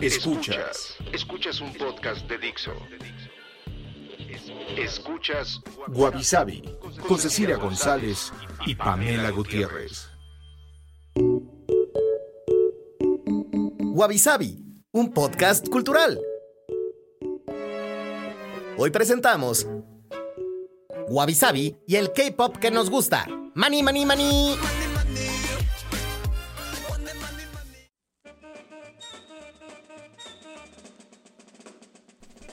Escuchas. Escuchas un podcast de Dixo. Escuchas Guavisabi con Cecilia González y Pamela Gutiérrez. Wabi un podcast cultural. Hoy presentamos Wabi y el K-pop que nos gusta. Mani, mani, mani.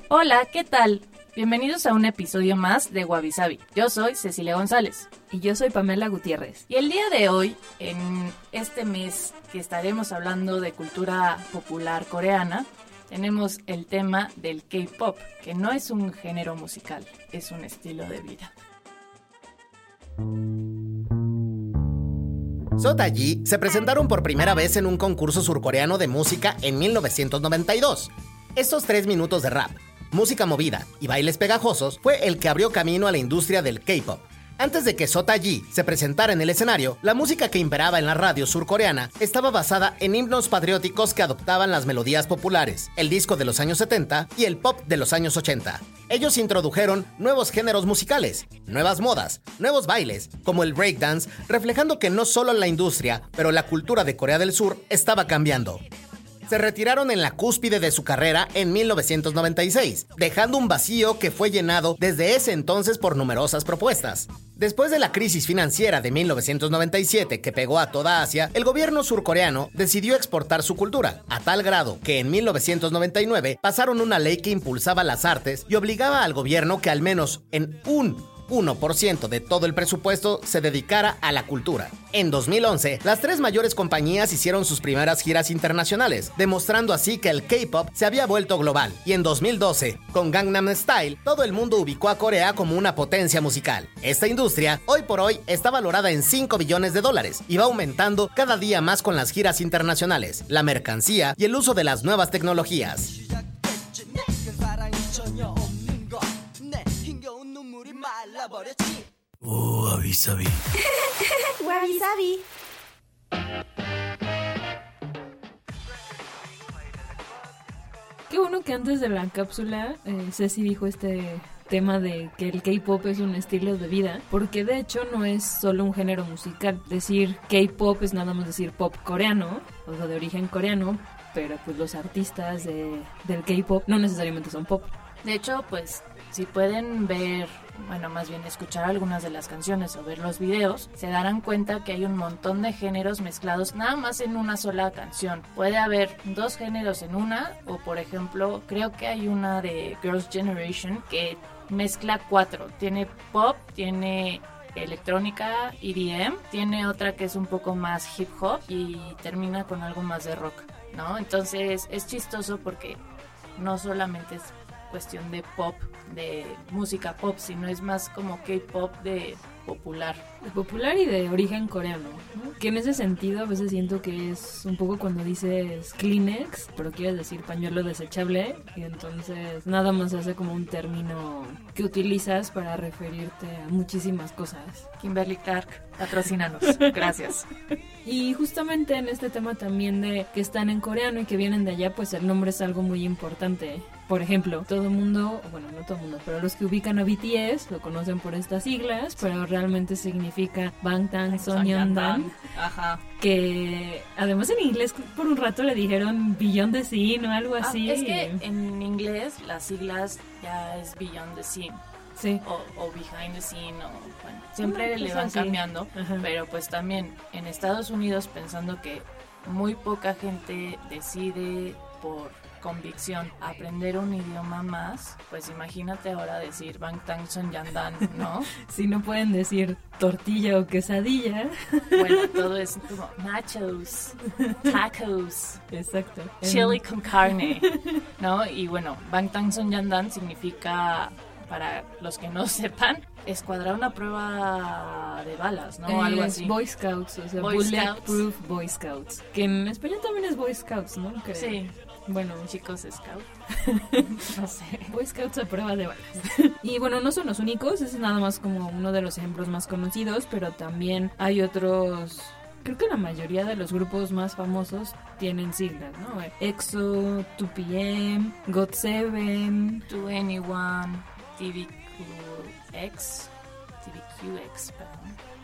Hola, ¿qué tal? Bienvenidos a un episodio más de Wabi Yo soy Cecilia González. Y yo soy Pamela Gutiérrez. Y el día de hoy, en este mes que estaremos hablando de cultura popular coreana, tenemos el tema del K-pop, que no es un género musical, es un estilo de vida. Sotaji se presentaron por primera vez en un concurso surcoreano de música en 1992. Estos tres minutos de rap música movida y bailes pegajosos fue el que abrió camino a la industria del K-pop. Antes de que Sota Ji se presentara en el escenario, la música que imperaba en la radio surcoreana estaba basada en himnos patrióticos que adoptaban las melodías populares, el disco de los años 70 y el pop de los años 80. Ellos introdujeron nuevos géneros musicales, nuevas modas, nuevos bailes, como el breakdance, reflejando que no solo la industria, pero la cultura de Corea del Sur estaba cambiando se retiraron en la cúspide de su carrera en 1996, dejando un vacío que fue llenado desde ese entonces por numerosas propuestas. Después de la crisis financiera de 1997 que pegó a toda Asia, el gobierno surcoreano decidió exportar su cultura, a tal grado que en 1999 pasaron una ley que impulsaba las artes y obligaba al gobierno que al menos en un 1% de todo el presupuesto se dedicara a la cultura. En 2011, las tres mayores compañías hicieron sus primeras giras internacionales, demostrando así que el K-pop se había vuelto global. Y en 2012, con Gangnam Style, todo el mundo ubicó a Corea como una potencia musical. Esta industria, hoy por hoy, está valorada en 5 billones de dólares y va aumentando cada día más con las giras internacionales, la mercancía y el uso de las nuevas tecnologías. Oh, wabi sabi. Qué bueno que antes de la cápsula eh, Ceci dijo este tema de que el K-pop es un estilo de vida, porque de hecho no es solo un género musical. Decir K-pop es nada más decir pop coreano, o sea, de origen coreano, pero pues los artistas de, del K-pop no necesariamente son pop. De hecho, pues si pueden ver, bueno, más bien escuchar algunas de las canciones o ver los videos, se darán cuenta que hay un montón de géneros mezclados nada más en una sola canción. Puede haber dos géneros en una, o por ejemplo, creo que hay una de Girls' Generation que mezcla cuatro. Tiene pop, tiene electrónica, EDM, tiene otra que es un poco más hip hop y termina con algo más de rock, ¿no? Entonces es chistoso porque no solamente es cuestión de pop, de música pop, sino es más como K-pop de popular. De popular y de origen coreano. Que en ese sentido a veces siento que es un poco cuando dices Kleenex, pero quieres decir pañuelo desechable, y entonces nada más hace como un término que utilizas para referirte a muchísimas cosas. Kimberly Clark, patrocínanos. Gracias. Y justamente en este tema también de que están en coreano y que vienen de allá, pues el nombre es algo muy importante. Por ejemplo, todo el mundo, bueno, no todo el mundo, pero los que ubican a BTS lo conocen por estas siglas, pero realmente significa Bangtan Sonyeondan. Ajá. Que además en inglés por un rato le dijeron Beyond the Scene o algo ah, así. es que en inglés las siglas ya es Beyond the Scene. Sí. O, behind the scene, o bueno, siempre le van cambiando, pero pues también en Estados Unidos pensando que muy poca gente decide por convicción aprender un idioma más, pues imagínate ahora decir Bangtan Son Yandan, ¿no? si no pueden decir tortilla o quesadilla. Bueno, todo es como nachos, tacos. Exacto. Chili con carne, ¿no? Y bueno, Bangtan Son Yandan significa, para los que no sepan, escuadrar una prueba de balas, ¿no? Algo así. Boy Scouts, o sea, Boy Bulletproof Boy Scouts. Que en español también es Boy Scouts, ¿no? Creo. Sí. Bueno, Chicos Scout. no sé. Boy Scouts a prueba de balas. y bueno, no son los únicos, es nada más como uno de los ejemplos más conocidos, pero también hay otros creo que la mayoría de los grupos más famosos tienen siglas, ¿no? EXO, 2PM, GOT7, To Anyone, TVQX, TVQX, perdón.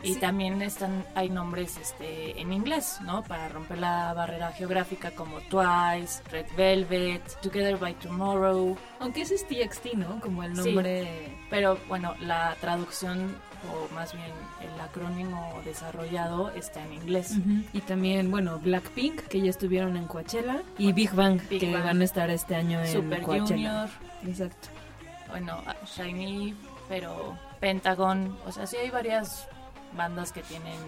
Y también están, hay nombres este, en inglés, ¿no? Para romper la barrera geográfica como Twice, Red Velvet, Together by Tomorrow. Aunque ese es TXT, ¿no? Como el nombre... Sí, pero bueno, la traducción o más bien el acrónimo desarrollado está en inglés. Uh -huh. Y también, bueno, Blackpink, que ya estuvieron en Coachella, y Big Bang, Big que Bang. van a estar este año en Super Coachella. Junior, Exacto. bueno, Shiny, pero Pentagon, o sea, sí hay varias bandas que tienen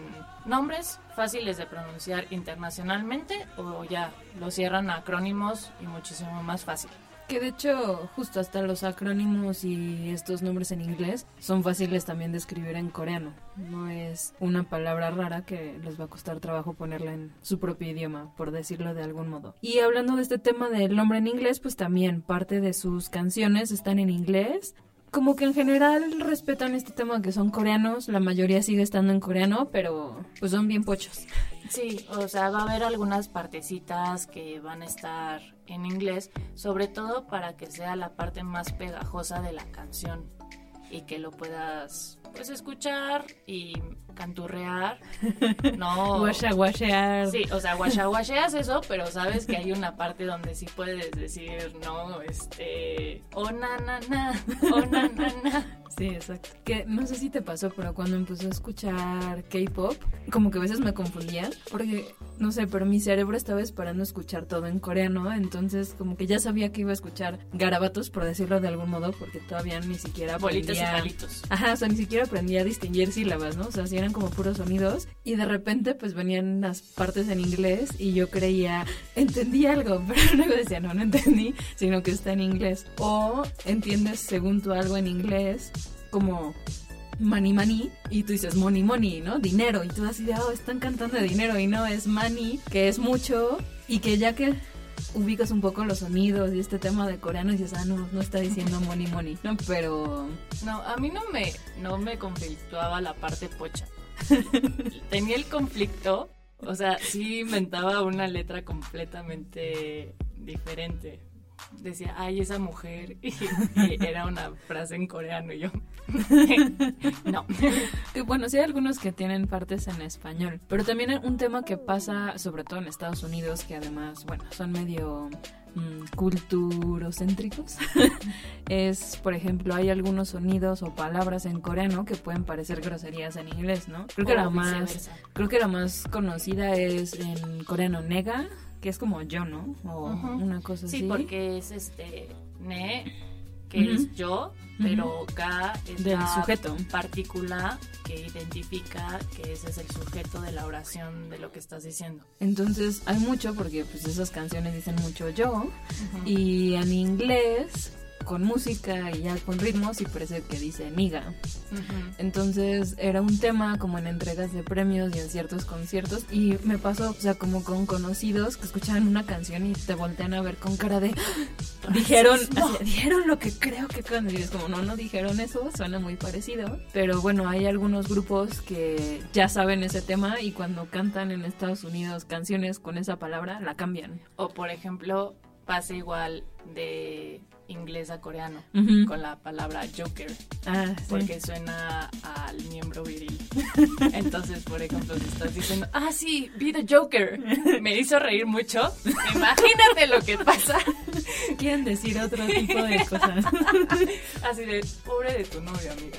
nombres fáciles de pronunciar internacionalmente o ya lo cierran a acrónimos y muchísimo más fácil. Que de hecho, justo hasta los acrónimos y estos nombres en inglés son fáciles también de escribir en coreano. No es una palabra rara que les va a costar trabajo ponerla en su propio idioma, por decirlo de algún modo. Y hablando de este tema del nombre en inglés, pues también parte de sus canciones están en inglés. Como que en general respetan este tema que son coreanos, la mayoría sigue estando en coreano, pero pues son bien pochos. Sí, o sea, va a haber algunas partecitas que van a estar en inglés, sobre todo para que sea la parte más pegajosa de la canción y que lo puedas pues escuchar y canturrear, no Guasha, guashear. Sí, o sea, guasha guasheas eso, pero sabes que hay una parte donde sí puedes decir, no, este, oh na na na, oh na na na. Sí, exacto. Que no sé si te pasó, pero cuando empecé a escuchar K-pop, como que a veces me confundía, porque no sé, pero mi cerebro estaba esperando escuchar todo en coreano, entonces como que ya sabía que iba a escuchar garabatos, por decirlo de algún modo, porque todavía ni siquiera Bolitas y aprendía- palitos. Ajá, o sea, ni siquiera aprendía a distinguir sílabas, ¿no? O sea, si como puros sonidos y de repente pues venían las partes en inglés y yo creía, entendí algo, pero luego decía, no, no entendí, sino que está en inglés. O entiendes según tú algo en inglés como money money y tú dices money money, ¿no? Dinero y tú así de, oh, están cantando de dinero y no, es money, que es mucho y que ya que ubicas un poco los sonidos y este tema de coreano y dices, ah, no, no está diciendo money money, ¿no? Pero... No, a mí no me, no me conflictuaba la parte pocha. Tenía el conflicto, o sea, sí inventaba una letra completamente diferente. Decía, ay, esa mujer, y, y era una frase en coreano, y yo, no. Que bueno, sí hay algunos que tienen partes en español, pero también un tema que pasa sobre todo en Estados Unidos, que además, bueno, son medio mm, culturocéntricos, es, por ejemplo, hay algunos sonidos o palabras en coreano que pueden parecer groserías en inglés, ¿no? Creo que O la más, creo que la más conocida es en coreano nega, que es como yo, ¿no? O una cosa Sí, así. porque es este, ne, que es yo, pero ga es Del la sujeto. partícula que identifica que ese es el sujeto de la oración de lo que estás diciendo. Entonces hay mucho porque pues esas canciones dicen mucho yo y en inglés con música y ya con ritmos y parece que dice. Ujú. Entonces era un tema como en entregas de premios y en ciertos conciertos y me pasó, o sea, como con conocidos que escuchaban una canción y te voltean a ver con cara de dijeron, así, dijeron lo que creo que cuando y es como no, no dijeron eso, suena muy parecido, pero bueno, hay algunos grupos que ya saben ese tema y cuando cantan en Estados Unidos canciones con esa palabra la cambian. O por ejemplo, pasa igual de inglés a coreano con la palabra Joker, Ah, sí. porque suena al miembro viril. Entonces, por ejemplo, si estás diciendo, ah, sí, vi The Joker, me hizo reír mucho, imagínate lo que pasa. quieren decir otro tipo de cosas. Así de, pobre de tu novio, amiga.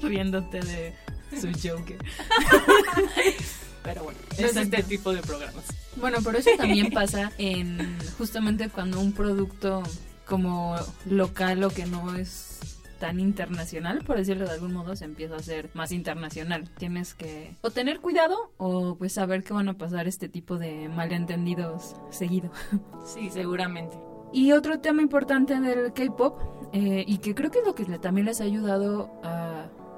riéndote de su Joker. Pero bueno, no es Exacto. este tipo de programas. Bueno, pero eso también pasa en justamente cuando un producto como local o que no es tan internacional, por decirlo de algún modo, se empieza a hacer más internacional. Tienes que o tener cuidado o pues saber que van a pasar este tipo de malentendidos seguido. Sí, seguramente. Y otro tema importante del K-Pop, eh, y que creo que es lo que también les ha ayudado a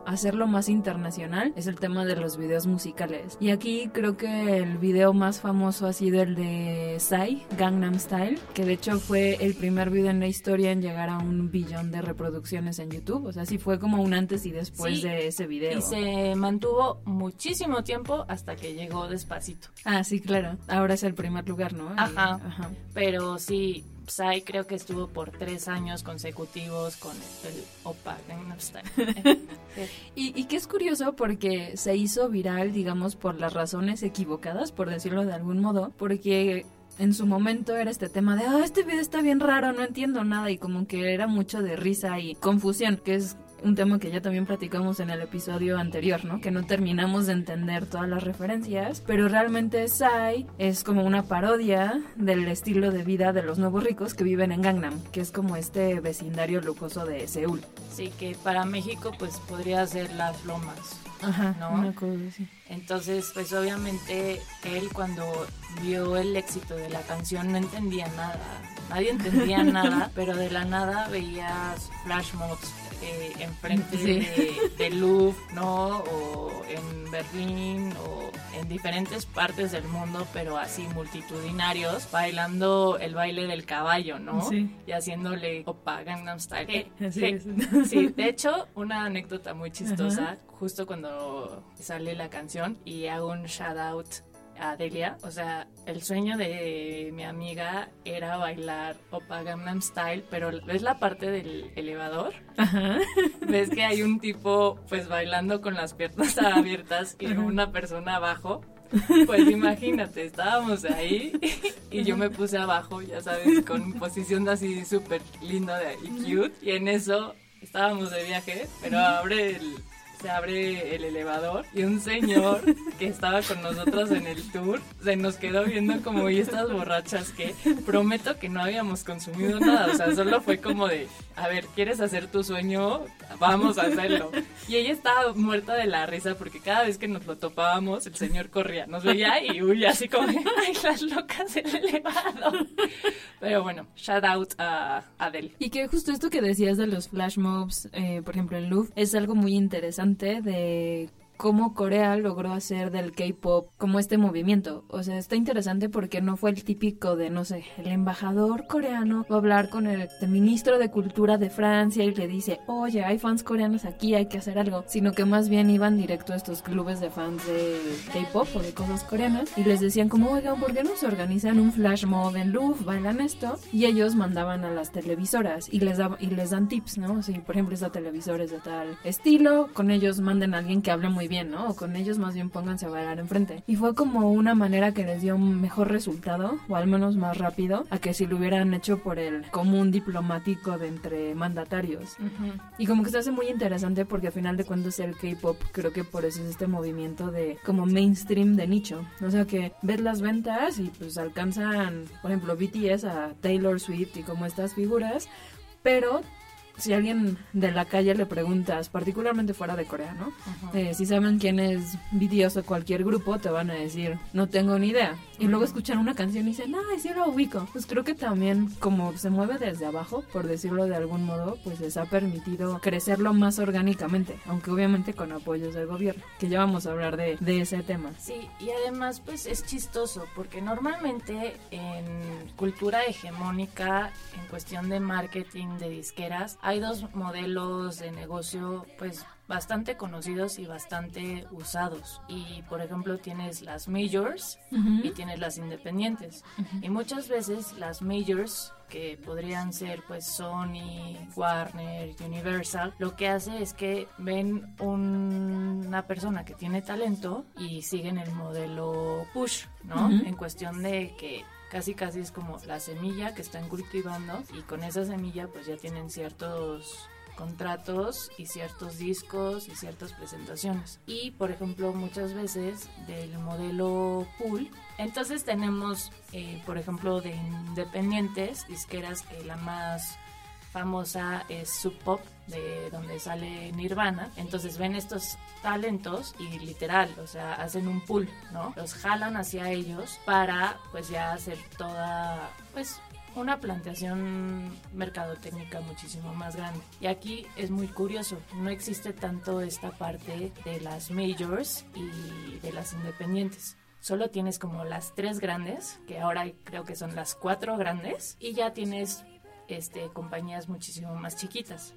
hacerlo más internacional es el tema de los videos musicales. Y aquí creo que el video más famoso ha sido el de Psy, Gangnam Style, que de hecho fue el primer video en la historia en llegar a un billón de reproducciones en YouTube. O sea, sí fue como un antes y después Sí, de ese video. Y se mantuvo muchísimo tiempo hasta que llegó despacito. Ah, sí, claro. Ahora es el primer lugar, ¿no? Ajá. ajá. Pero sí, Psy creo que estuvo por tres años consecutivos con el Opa Gangnam Style. Y, y que es curioso porque se hizo viral, digamos, por las razones equivocadas, por decirlo de algún modo, porque en su momento era este tema de, ah, este video está bien raro, no entiendo nada, y como que era mucho de risa y confusión, que es un tema que ya también platicamos en el episodio anterior, ¿no? Que no terminamos de entender todas las referencias, pero realmente Psy es como una parodia del estilo de vida de los nuevos ricos que viven en Gangnam, que es como este vecindario lujoso de Seúl. Sí, que para México pues podría ser Las Lomas. Ajá, ¿No? una cosa así. Entonces, pues obviamente él cuando vio el éxito de la canción no entendía nada. Nadie entendía nada, pero de la nada veías flash mobs eh, enfrente Sí. de, de Louvre, ¿no? O en Berlín o en diferentes partes del mundo, pero así multitudinarios, bailando el baile del caballo, ¿no? Sí. Y haciéndole Opa Gangnam Style. Eh, Así eh, es. Sí, de hecho, una anécdota muy chistosa, justo cuando sale la canción y hago un shout out a Delia, o sea, el sueño de mi amiga era bailar Opa Gangnam Style, pero ¿ves la parte del elevador? Ajá. ¿Ves que hay un tipo pues bailando con las piernas abiertas y una persona abajo? Pues imagínate, estábamos ahí y yo me puse abajo, ya sabes, con posición así súper linda y cute. Y en eso estábamos de viaje, pero abre el, se abre el elevador y un señor que estaba con nosotros en el tour se nos quedó viendo como, ¿y estas borrachas que Prometo que no habíamos consumido nada, o sea, solo fue como de, a ver, ¿quieres hacer tu sueño? Vamos a hacerlo. Y ella estaba muerta de la risa porque cada vez que nos lo topábamos, el señor corría, nos veía y huía así como, de, ay, las locas del elevado. Pero bueno, shout out a Adele. Y que justo esto que decías de los flash mobs, eh, por ejemplo en Louvre, es algo muy interesante de cómo Corea logró hacer del K-pop como este movimiento. O sea, está interesante porque no fue el típico de, no sé, el embajador coreano va a hablar con el ministro de Cultura de Francia y le dice, oye, hay fans coreanos aquí, hay que hacer algo. Sino que más bien iban directo a estos clubes de fans de K-pop o de cosas coreanas y les decían como, oigan, ¿por qué no se organizan un flash mob en Louvre? Bailan esto. Y ellos mandaban a las televisoras y les, daba- y les dan tips, ¿no? Si, por ejemplo, esta televisora es de tal estilo, con ellos manden a alguien que hable muy bien, ¿no? O con ellos más bien pónganse a bailar enfrente. Y fue como una manera que les dio un mejor resultado, o al menos más rápido, a que si lo hubieran hecho por el común diplomático de entre mandatarios. Y como que se hace muy interesante porque al final de cuentas el K-pop creo que por eso es este movimiento de como mainstream de nicho. O sea que ves las ventas y pues alcanzan, por ejemplo, BTS a Taylor Swift y como estas figuras, pero si alguien de la calle le preguntas, particularmente fuera de Corea, ¿no? Eh, si saben quién es BTS o cualquier grupo, te van a decir, no tengo ni idea. Y luego escuchan una canción y dicen, ay, sí lo ubico. Pues creo que también, como se mueve desde abajo, por decirlo de algún modo, pues les ha permitido crecerlo más orgánicamente, aunque obviamente con apoyos del gobierno, que ya vamos a hablar de, de ese tema. Sí, y además pues es chistoso porque normalmente en cultura hegemónica, en cuestión de marketing de disqueras, hay dos modelos de negocio pues bastante conocidos y bastante usados. Y por ejemplo tienes las majors y tienes las independientes. Y muchas veces las majors que podrían ser pues Sony, Warner, Universal, lo que hace es que ven un- una persona que tiene talento y siguen el modelo push, ¿no? Ujú. En cuestión de que casi casi es como la semilla que están cultivando y con esa semilla pues ya tienen ciertos contratos y ciertos discos y ciertas presentaciones. Y por ejemplo, muchas veces del modelo pool, entonces tenemos, eh, por ejemplo, de independientes, disqueras que la más famosa es Sub Pop, de donde sale Nirvana. Entonces ven estos talentos y literal, o sea, hacen un pool, ¿no? Los jalan hacia ellos para pues ya hacer toda, pues una planteación mercadotécnica muchísimo más grande. Y aquí es muy curioso, no existe tanto esta parte de las majors y de las independientes. Solo tienes como las tres grandes, que ahora creo que son las cuatro grandes, y ya tienes este, compañías muchísimo más chiquitas.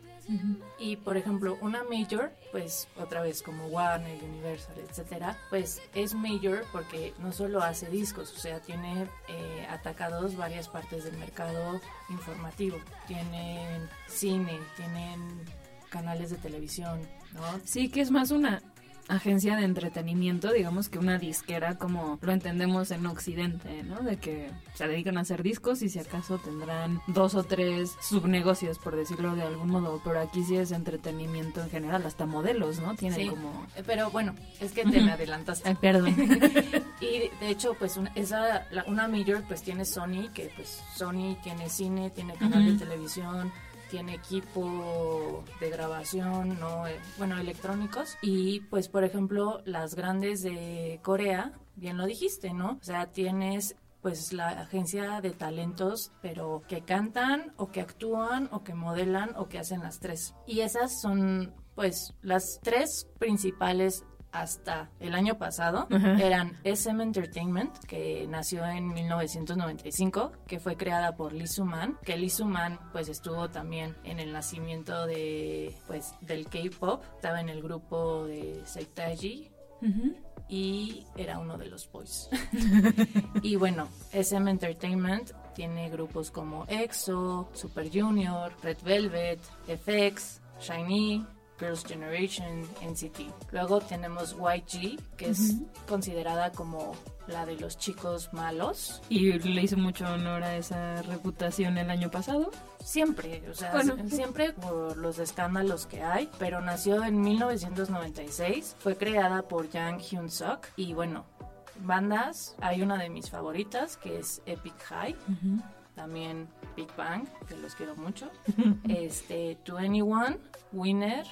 Y por ejemplo, una major, pues otra vez como Warner, Universal, etcétera, pues es major porque no solo hace discos, o sea, tiene eh, atacados varias partes del mercado informativo. Tienen cine, tienen canales de televisión, ¿no? Sí, que es más una agencia de entretenimiento, digamos que una disquera como lo entendemos en Occidente, ¿no? De que se dedican a hacer discos y si acaso tendrán dos o tres subnegocios, por decirlo de algún modo, pero aquí sí es entretenimiento en general, hasta modelos, ¿no? Tienen como... Eh, pero bueno, es que te me adelantaste. perdón. y de hecho, pues una, esa, una major pues tiene Sony, que pues Sony tiene cine, tiene canal de televisión, tiene equipo de grabación, no, eh, bueno, electrónicos. Y pues, por ejemplo, las grandes de Corea, bien lo dijiste, ¿no? O sea, tienes pues la agencia de talentos, pero que cantan o que actúan o que modelan o que hacen las tres. Y esas son pues las tres principales hasta el año pasado eran SM Entertainment, que nació en 1995, que fue creada por Lee Suman, que Lee Suman pues estuvo también en el nacimiento de pues del K-pop, estaba en el grupo de Seitaji. Y era uno de los boys. y bueno, SM Entertainment tiene grupos como EXO, Super Junior, Red Velvet, FX, Shiny, Girls' Generation, NCT. Luego tenemos YG, que es considerada como la de los chicos malos. Y le hizo mucho honor a esa reputación el año pasado. Siempre, o sea, siempre por los escándalos que hay, pero nació en 1996, fue creada por Jang Hyun Suk y bueno, bandas, hay una de mis favoritas que es Epic High. También Big Bang, que los quiero mucho. este, 21, Winner,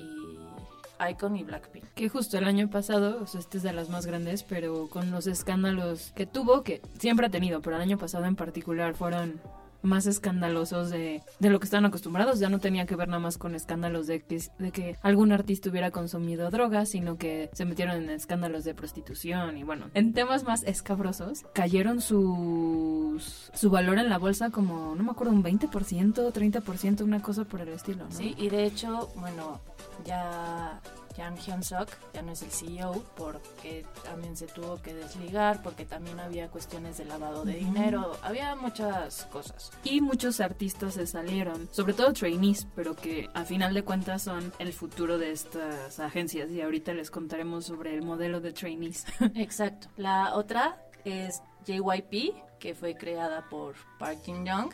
y Icon y Blackpink. Que justo el año pasado, o sea, este es de las más grandes, pero con los escándalos que tuvo, que siempre ha tenido, pero el año pasado en particular fueron más escandalosos de, de, lo que están acostumbrados. Ya no tenía que ver nada más con escándalos de que, de que algún artista hubiera consumido drogas, sino que se metieron en escándalos de prostitución y bueno, en temas más escabrosos, cayeron sus, su valor en la bolsa como, no me acuerdo, un 20%, 30%, una cosa por el estilo. Sí, y de hecho, bueno, ya Jan Hyun Suk ya no es el CEO porque también se tuvo que desligar, porque también había cuestiones de lavado de dinero, había muchas cosas. Y muchos artistas se salieron, sobre todo trainees, pero que a final de cuentas son el futuro de estas agencias y ahorita les contaremos sobre el modelo de trainees. Exacto. La otra es JYP, que fue creada por Park Jin Young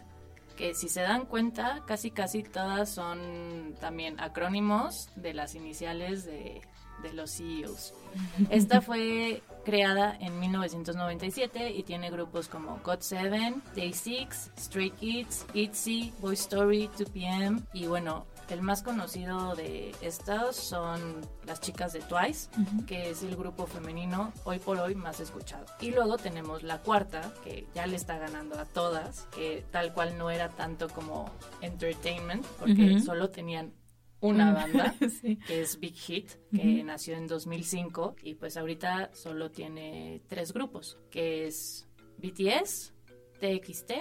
que si se dan cuenta, casi casi todas son también acrónimos de las iniciales de, de los CEOs. Esta fue creada en 1997 y tiene grupos como God7, Day6, Stray Kids, ITZY, Boy Story, 2PM y bueno, el más conocido de estos son las chicas de Twice, que es el grupo femenino hoy por hoy más escuchado. Y luego tenemos la cuarta, que ya le está ganando a todas, que tal cual no era tanto como entertainment, porque solo tenían una banda que es Big Hit, que nació en 2005 y pues ahorita solo tiene tres grupos, que es BTS, TXT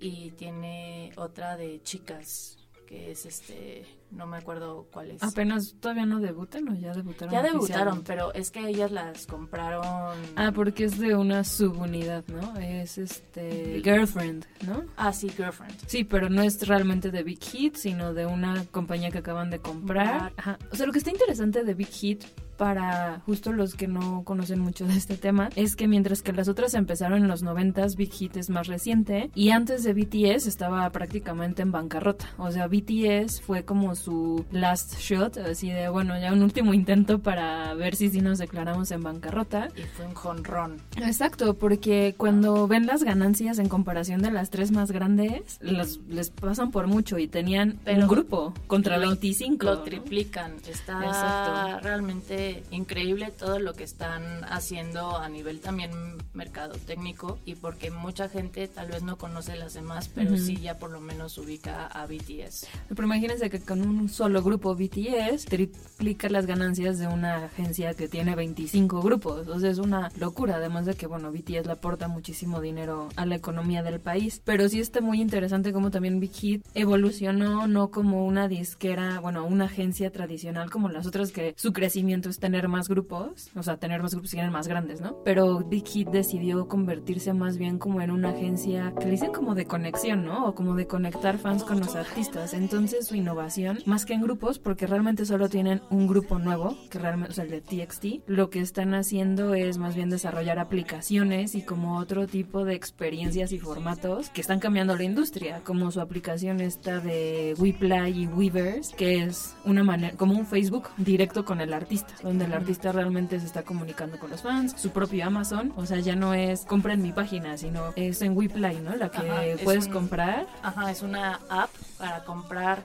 y tiene otra de chicas que es este, no me acuerdo cuál es. Apenas todavía no debutan o ya debutaron. Ya debutaron, pero es que ellas las compraron. Ah, porque es de una subunidad, ¿no? Es este Girlfriend, ¿no? Ah, sí, Girlfriend. Sí, pero no es realmente de Big Hit, sino de una compañía que acaban de comprar. Ajá. O sea, lo que está interesante de Big Hit para justo los que no conocen mucho de este tema es que mientras que las otras empezaron en los 90 Big Hit es más reciente y antes de BTS estaba prácticamente en bancarrota. O sea, BTS fue como su last shot, así de bueno, ya un último intento para ver si sí nos declaramos en bancarrota. Y fue un jonrón. Exacto, porque cuando ven las ganancias en comparación de las tres más grandes, las, les pasan por mucho y tenían un grupo contra lo, 25. Lo triplican. Está realmente increíble todo lo que están haciendo a nivel también mercado técnico y porque mucha gente tal vez no conoce las demás, pero sí ya por lo menos ubica a BTS. Pero imagínense que con un solo grupo BTS triplica las ganancias de una agencia que tiene 25 grupos. Sea, es una locura, además de que, bueno, BTS le aporta muchísimo dinero a la economía del país. Pero sí está muy interesante cómo también Big Hit evolucionó no como una disquera, bueno, una agencia tradicional como las otras que su crecimiento es tener más grupos, o sea, tener más grupos y más grandes, ¿no? Pero Big Hit decidió convertirse más bien como en una agencia que le dicen como de conexión, ¿no? O como de conectar fans con los artistas. Entonces su innovación, más que en grupos, porque realmente solo tienen un grupo nuevo, que realmente, o sea, el de TXT, lo que están haciendo es más bien desarrollar aplicaciones y como otro tipo de experiencias y formatos que están cambiando la industria, como su aplicación esta de WePlay y Weavers, que es una manera, como un Facebook directo con el artista, donde el artista realmente se está comunicando con los fans, su propio Amazon, o sea, ya no es compra en mi página, sino es en WePlay, ¿no? La que puedes comprar. Ajá, es una app para comprar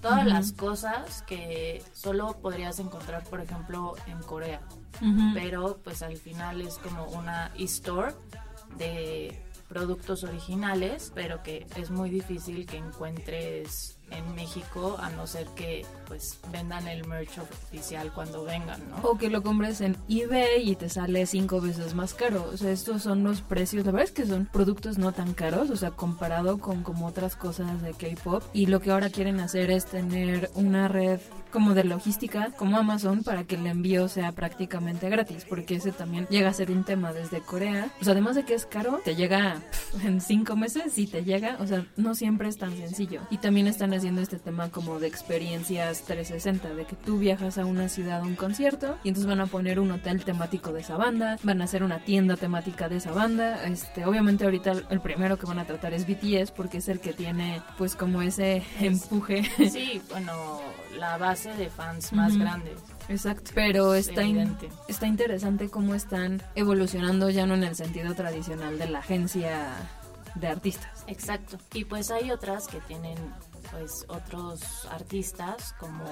todas las cosas que solo podrías encontrar, por ejemplo, en Corea. Pero pues al final es como una e-store de productos originales, pero que es muy difícil que encuentres en México a no ser que pues vendan el merch oficial cuando vengan, ¿no? O que lo compres en eBay y te sale cinco veces más caro. O sea, estos son los precios. La verdad es que son productos no tan caros, o sea, comparado con como otras cosas de K-pop. Y lo que ahora quieren hacer es tener una red como de logística, como Amazon, para que el envío sea prácticamente gratis, porque ese también llega a ser un tema desde Corea. O sea, además de que es caro, te llega en cinco meses y te llega, o sea, no siempre es tan sencillo. Y también están haciendo este tema como de experiencias 360, de que tú viajas a una ciudad a un concierto y entonces van a poner un hotel temático de esa banda, van a hacer una tienda temática de esa banda. Este, obviamente ahorita el primero que van a tratar es BTS porque es el que tiene pues como ese empuje. Sí, bueno, la base de fans más grande. Exacto, pero está, está interesante cómo están evolucionando ya no en el sentido tradicional de la agencia de artistas. Exacto, y pues hay otras que tienen pues otros artistas como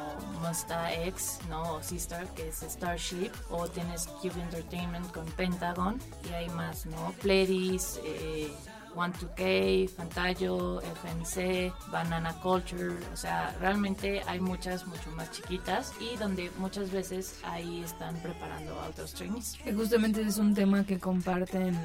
Monsta X, ¿no? O Sister, que es Starship, o tienes Cube Entertainment con Pentagon, y hay más, ¿no? Pledis, eh, One2K, Fantayo, FNC, Banana Culture, o sea, realmente hay muchas mucho más chiquitas y donde muchas veces ahí están preparando a otros trainees. Justamente es un tema que comparten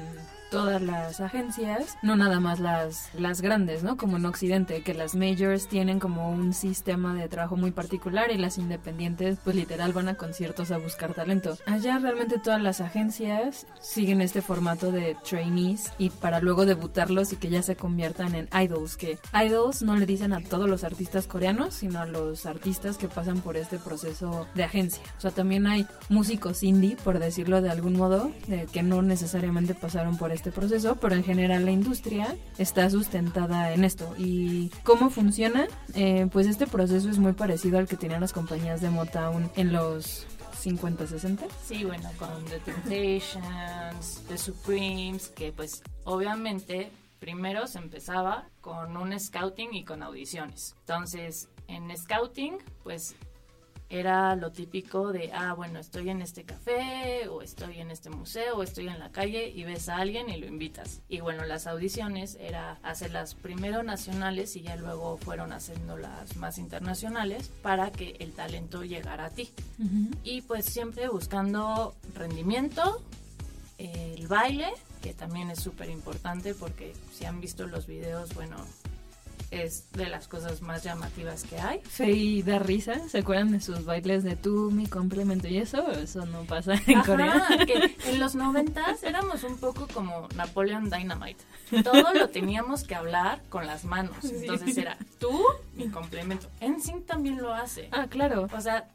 todas las agencias, no nada más las, las grandes, ¿no? Como en Occidente, que las majors tienen como un sistema de trabajo muy particular y las independientes pues literal van a conciertos a buscar talento. Allá realmente todas las agencias siguen este formato de trainees y para luego debutarlos y que ya se conviertan en idols, que idols no le dicen a todos los artistas coreanos, sino a los artistas que pasan por este proceso de agencia. O sea, también hay músicos indie, por decirlo de algún modo, que no necesariamente pasaron por este proceso, pero en general la industria está sustentada en esto. ¿Y cómo funciona? Eh, pues este proceso es muy parecido al que tenían las compañías de Motown en los 50, 60. Sí, bueno, con The Temptations, The Supremes, que pues obviamente primero se empezaba con un scouting y con audiciones. Entonces, en scouting, pues era lo típico de, ah, bueno, estoy en este café o estoy en este museo o estoy en la calle y ves a alguien y lo invitas. Y bueno, las audiciones era hacerlas primero nacionales y ya luego fueron haciendo las más internacionales para que el talento llegara a ti. Y pues siempre buscando rendimiento, el baile, que también es súper importante porque si han visto los videos, bueno, es de las cosas más llamativas que hay. Sí, da risa. ¿Se acuerdan de sus bailes de tú, mi complemento y eso? Eso no pasa en Corea. Que en los noventas éramos un poco como Napoleon Dynamite. Todo lo teníamos que hablar con las manos. Entonces era tú, mi complemento. NSYNC también lo hace. Ah, claro. O sea,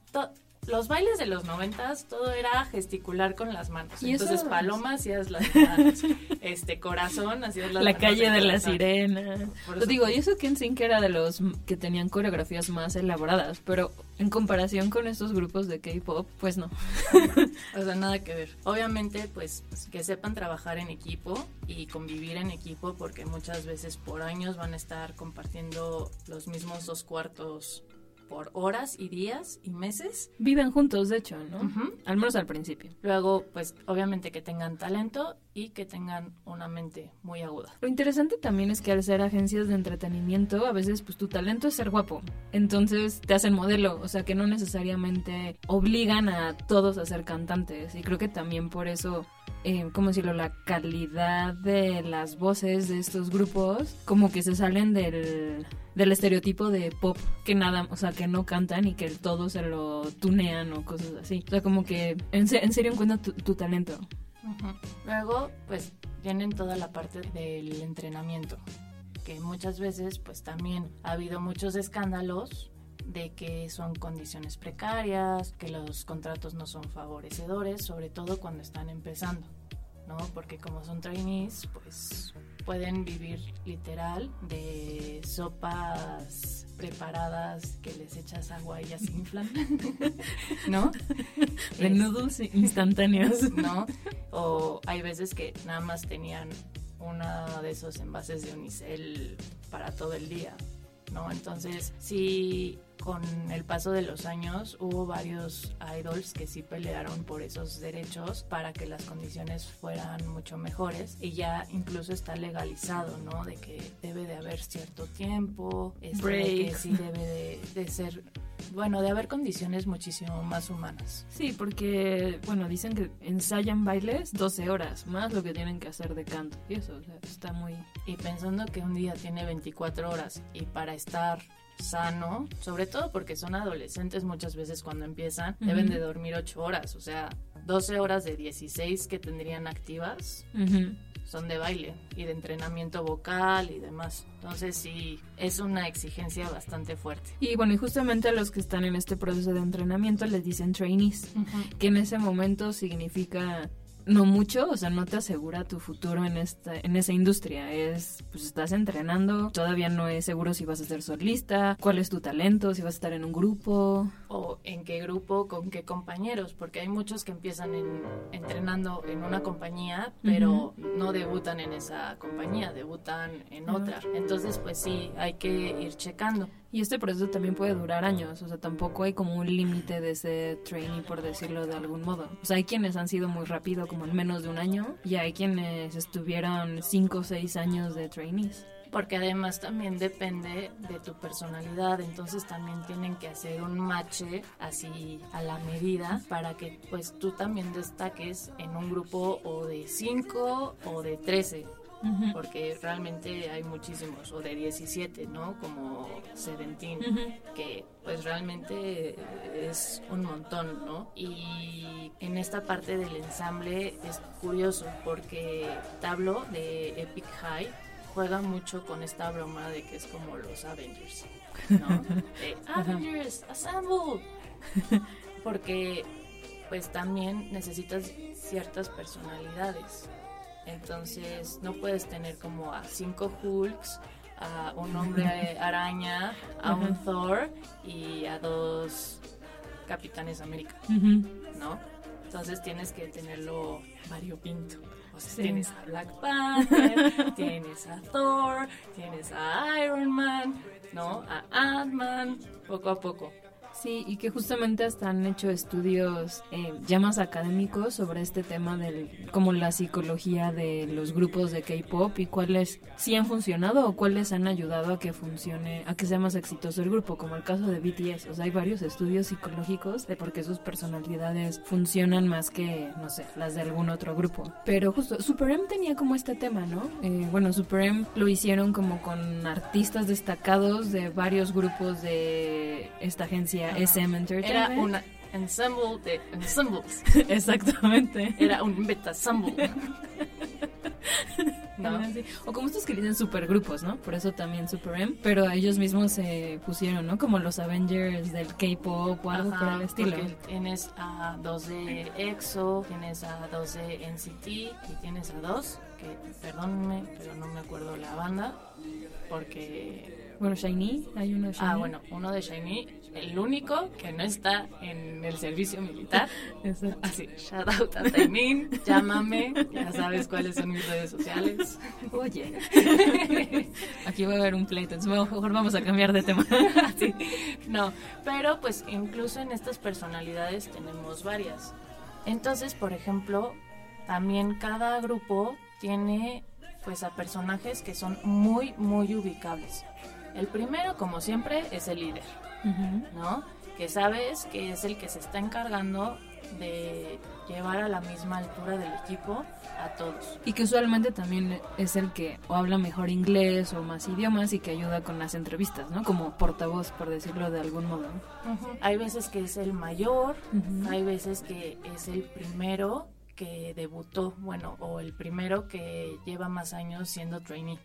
los bailes de los noventas todo era gesticular con las manos. ¿Y Entonces, eso? paloma hacías las manos, este corazón hacías las La manos calle de la sirena. Lo eso, digo, pues, y eso que que era de los que tenían coreografías más elaboradas, pero en comparación con estos grupos de K-pop, pues no. O sea, nada que ver. Obviamente, pues que sepan trabajar en equipo y convivir en equipo porque muchas veces por años van a estar compartiendo los mismos dos cuartos por horas y días y meses. Viven juntos, de hecho, ¿no? Ujú. Al menos al principio. Luego, pues obviamente que tengan talento y que tengan una mente muy aguda. Lo interesante también es que al ser agencias de entretenimiento, a veces pues tu talento es ser guapo. Entonces te hacen modelo, o sea que no necesariamente obligan a todos a ser cantantes. Y creo que también por eso, eh, ¿cómo decirlo? La calidad de las voces de estos grupos, como que se salen del, del estereotipo de pop, que nada, o sea, que no cantan y que todos se lo tunean o cosas así. O sea, como que en, en serio encuentra tu, tu talento. Ujú. Luego, pues vienen toda la parte del entrenamiento, que muchas veces, pues también ha habido muchos escándalos de que son condiciones precarias, que los contratos no son favorecedores, sobre todo cuando están empezando, ¿no? Porque como son trainees, pues pueden vivir literal de sopas preparadas que les echas agua y ya se inflan, ¿no? De noodles instantáneos. ¿no? O hay veces que nada más tenían una de esos envases de unicel para todo el día, ¿no? Entonces, sí, con el paso de los años hubo varios idols que sí pelearon por esos derechos para que las condiciones fueran mucho mejores y ya incluso está legalizado, ¿no? De que debe de haber cierto tiempo, este, de que sí debe de, de ser, bueno, de haber condiciones muchísimo más humanas. Sí, porque, bueno, dicen que ensayan bailes 12 horas, más lo que tienen que hacer de canto. Y eso, o sea, está muy... Y pensando que un día tiene 24 horas y para estar sano, sobre todo porque son adolescentes muchas veces cuando empiezan, deben de dormir 8 horas, o sea, 12 horas de 16 que tendrían activas. Son de baile y de entrenamiento vocal y demás. Entonces sí, es una exigencia bastante fuerte. Y bueno, y justamente a los que están en este proceso de entrenamiento les dicen trainees, que en ese momento significa no mucho, o sea, no te asegura tu futuro en esta en esa industria. Es pues estás entrenando, todavía no es seguro si vas a ser solista, cuál es tu talento, si vas a estar en un grupo. O en qué grupo, con qué compañeros, porque hay muchos que empiezan en- entrenando en una compañía, pero no debutan en esa compañía, debutan en otra. Entonces, pues sí, hay que ir checando. Y este proceso también puede durar años, o sea, tampoco hay como un límite de ese trainee, por decirlo de algún modo. O sea, hay quienes han sido muy rápido, como en menos de un año, y hay quienes estuvieron cinco o seis años de trainees. Porque además también depende de tu personalidad, entonces también tienen que hacer un match así a la medida para que pues tú también destaques en un grupo o de 5 o de 13. Porque realmente hay muchísimos, o de 17, ¿no? Como Seventeen, que pues realmente es un montón, ¿no? Y en esta parte del ensamble es curioso porque Tablo de Epic High juega mucho con esta broma de que es como los Avengers, ¿no? De, Avengers, assemble. Porque pues también necesitas ciertas personalidades. Entonces no puedes tener como a cinco Hulks, a un hombre araña, a un Thor y a dos Capitanes América, ¿no? Entonces tienes que tenerlo variopinto. Sí. tienes a Black Panther, tienes a Thor, tienes a Iron Man, ¿no? A Ant-Man, poco a poco. Sí, y que justamente hasta han hecho estudios eh, ya más académicos sobre este tema del como la psicología de los grupos de K-pop y cuáles sí han funcionado o cuáles han ayudado a que funcione, a que sea más exitoso el grupo, como el caso de BTS. O sea, hay varios estudios psicológicos de por qué sus personalidades funcionan más que, no sé, las de algún otro grupo. Pero justo, Super M tenía como este tema, ¿no? Eh, bueno, Super M lo hicieron como con artistas destacados de varios grupos de esta agencia SM Entertainment. Era una ensemble de ensembles. Exactamente. Era un beta ensemble. ¿no? O como estos que dicen supergrupos, ¿no? Por eso también Super M, pero ellos mismos se pusieron, ¿no? Como los Avengers del K-pop o algo por el estilo. tienes a dos de EXO, tienes a dos de NCT y tienes a dos, que perdónenme, pero no me acuerdo la banda, porque... Bueno, Shiny, hay uno de Shiny. Ah, bueno, uno de Shiny, el único que no está en el servicio militar. Exacto. Así, shout out a Taimin, llámame, ya sabes cuáles son mis redes sociales. Oye, aquí va a haber un pleito, entonces mejor vamos a cambiar de tema. Sí, no, pero pues incluso en estas personalidades tenemos varias. Entonces, por ejemplo, también cada grupo tiene pues a personajes que son muy, muy ubicables. El primero, como siempre, es el líder, ¿no? Que sabes que es el que se está encargando de llevar a la misma altura del equipo a todos. Y que usualmente también es el que o habla mejor inglés o más idiomas y que ayuda con las entrevistas, ¿no? Como portavoz, por decirlo de algún modo. Hay veces que es el mayor, hay veces que es el primero que debutó, bueno, o el primero que lleva más años siendo trainee.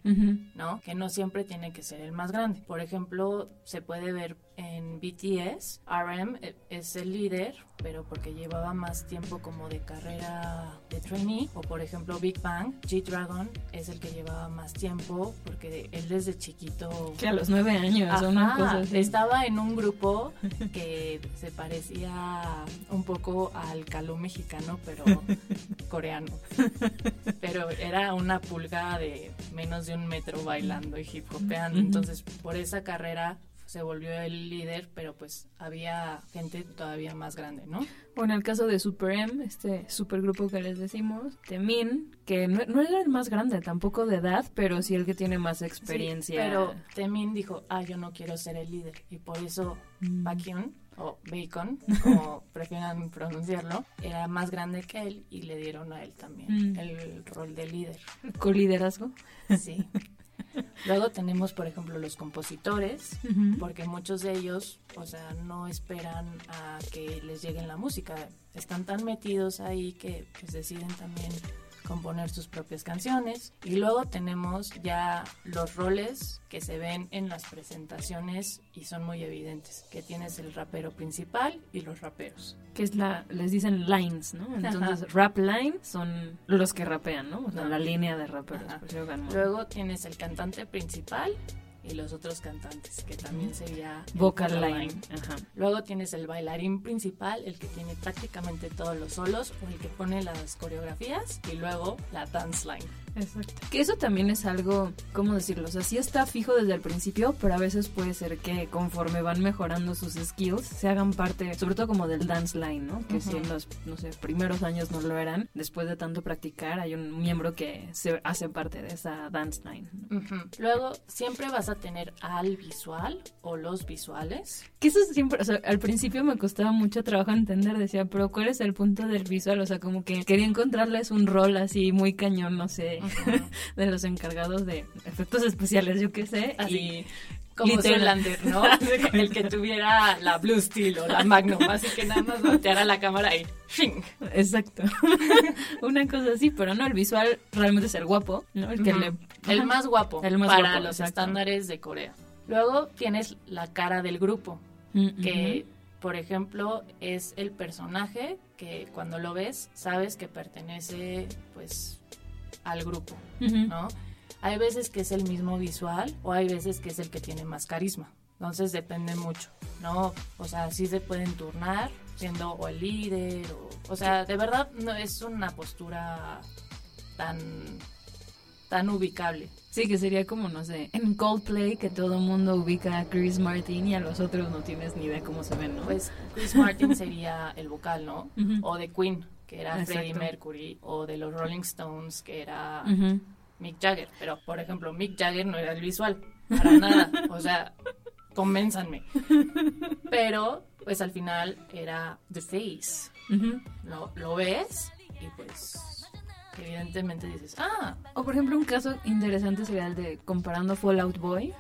¿no? Que no siempre tiene que ser el más grande. Por ejemplo, se puede ver en BTS, RM es el líder, pero porque llevaba más tiempo como de carrera de trainee. O por ejemplo, Big Bang, G-Dragon es el que llevaba más tiempo porque él desde chiquito... Que a los nueve años o una Ajá, cosa así. estaba en un grupo que se parecía un poco al caló mexicano, pero coreano. Pero era una pulga de menos de un metro bailando y hip hopeando. Entonces, por esa carrera se volvió el líder, pero pues había gente todavía más grande, ¿no? O en el caso de Super M, este supergrupo que les decimos, Temin, que no, no era el más grande tampoco de edad, pero sí el que tiene más experiencia. Sí, pero Temin dijo, ah, yo no quiero ser el líder. Y por eso Mm. Baekhyun, o Bacon, como prefieran pronunciarlo, era más grande que él y le dieron a él también Mm. el rol de líder. con liderazgo. Sí. Luego tenemos, por ejemplo, los compositores, porque muchos de ellos, o sea, no esperan a que les llegue la música. Están tan metidos ahí que pues deciden también componer sus propias canciones. Y luego tenemos ya los roles que se ven en las presentaciones y son muy evidentes, que tienes el rapero principal y los raperos. Que es la, les dicen lines, ¿no? Entonces, rap line son los que rapean, ¿no? O sea, Ajá. la línea de raperos. Luego tienes el cantante principal y los otros cantantes, que también sería Vocal vocal line. Ajá. Luego tienes el bailarín principal, el que tiene prácticamente todos los solos o el que pone las coreografías y luego la dance line. Exacto. Que eso también es algo, ¿cómo decirlo? O sea, sí está fijo desde el principio, pero a veces puede ser que conforme van mejorando sus skills, se hagan parte, sobre todo como del dance line, ¿no? Que si en los, no sé, primeros años no lo eran, después de tanto practicar, hay un miembro que se hace parte de esa dance line. Luego siempre vas a tener al visual o los visuales. Que eso siempre, o sea, al principio me costaba mucho trabajo entender, decía, pero ¿cuál es el punto del visual? O sea, como que quería encontrarles un rol así muy cañón, no sé, de los encargados de efectos especiales, yo qué sé, Así. y Como. Zoolander, ¿no? El que tuviera la Blue Steel o la Magnum, así que nada más volteara la cámara y ¡shing! Exacto. Una cosa así, pero no, el visual realmente es el guapo, ¿no? El que le... El más guapo El más para guapo, los exacto. estándares de Corea. Luego tienes la cara del grupo, Mm, que por ejemplo es el personaje que cuando lo ves sabes que pertenece pues al grupo, ujú, ujú. ¿no? Hay veces que es el mismo visual o hay veces que es el que tiene más carisma. Entonces depende mucho, ¿no? O sea, sí se pueden turnar siendo o el líder o... O sea, de verdad no es una postura tan, tan ubicable. Sí, que sería como, no sé, en Coldplay, que todo el mundo ubica a Chris Martin y a los otros no tienes ni idea cómo se ven, ¿no? Pues Chris Martin sería el vocal, ¿no? Ujú. O de Queen, que era Exacto. Freddie Mercury, o de los Rolling Stones, que era Ujú. Mick Jagger. Pero, por ejemplo, Mick Jagger no era el visual, para nada. O sea, convénzanme. Pero, pues al final era The Face. Ujú. Lo, lo ves y pues evidentemente dices, ah, O por ejemplo, un caso interesante sería el de comparando Fallout Boy.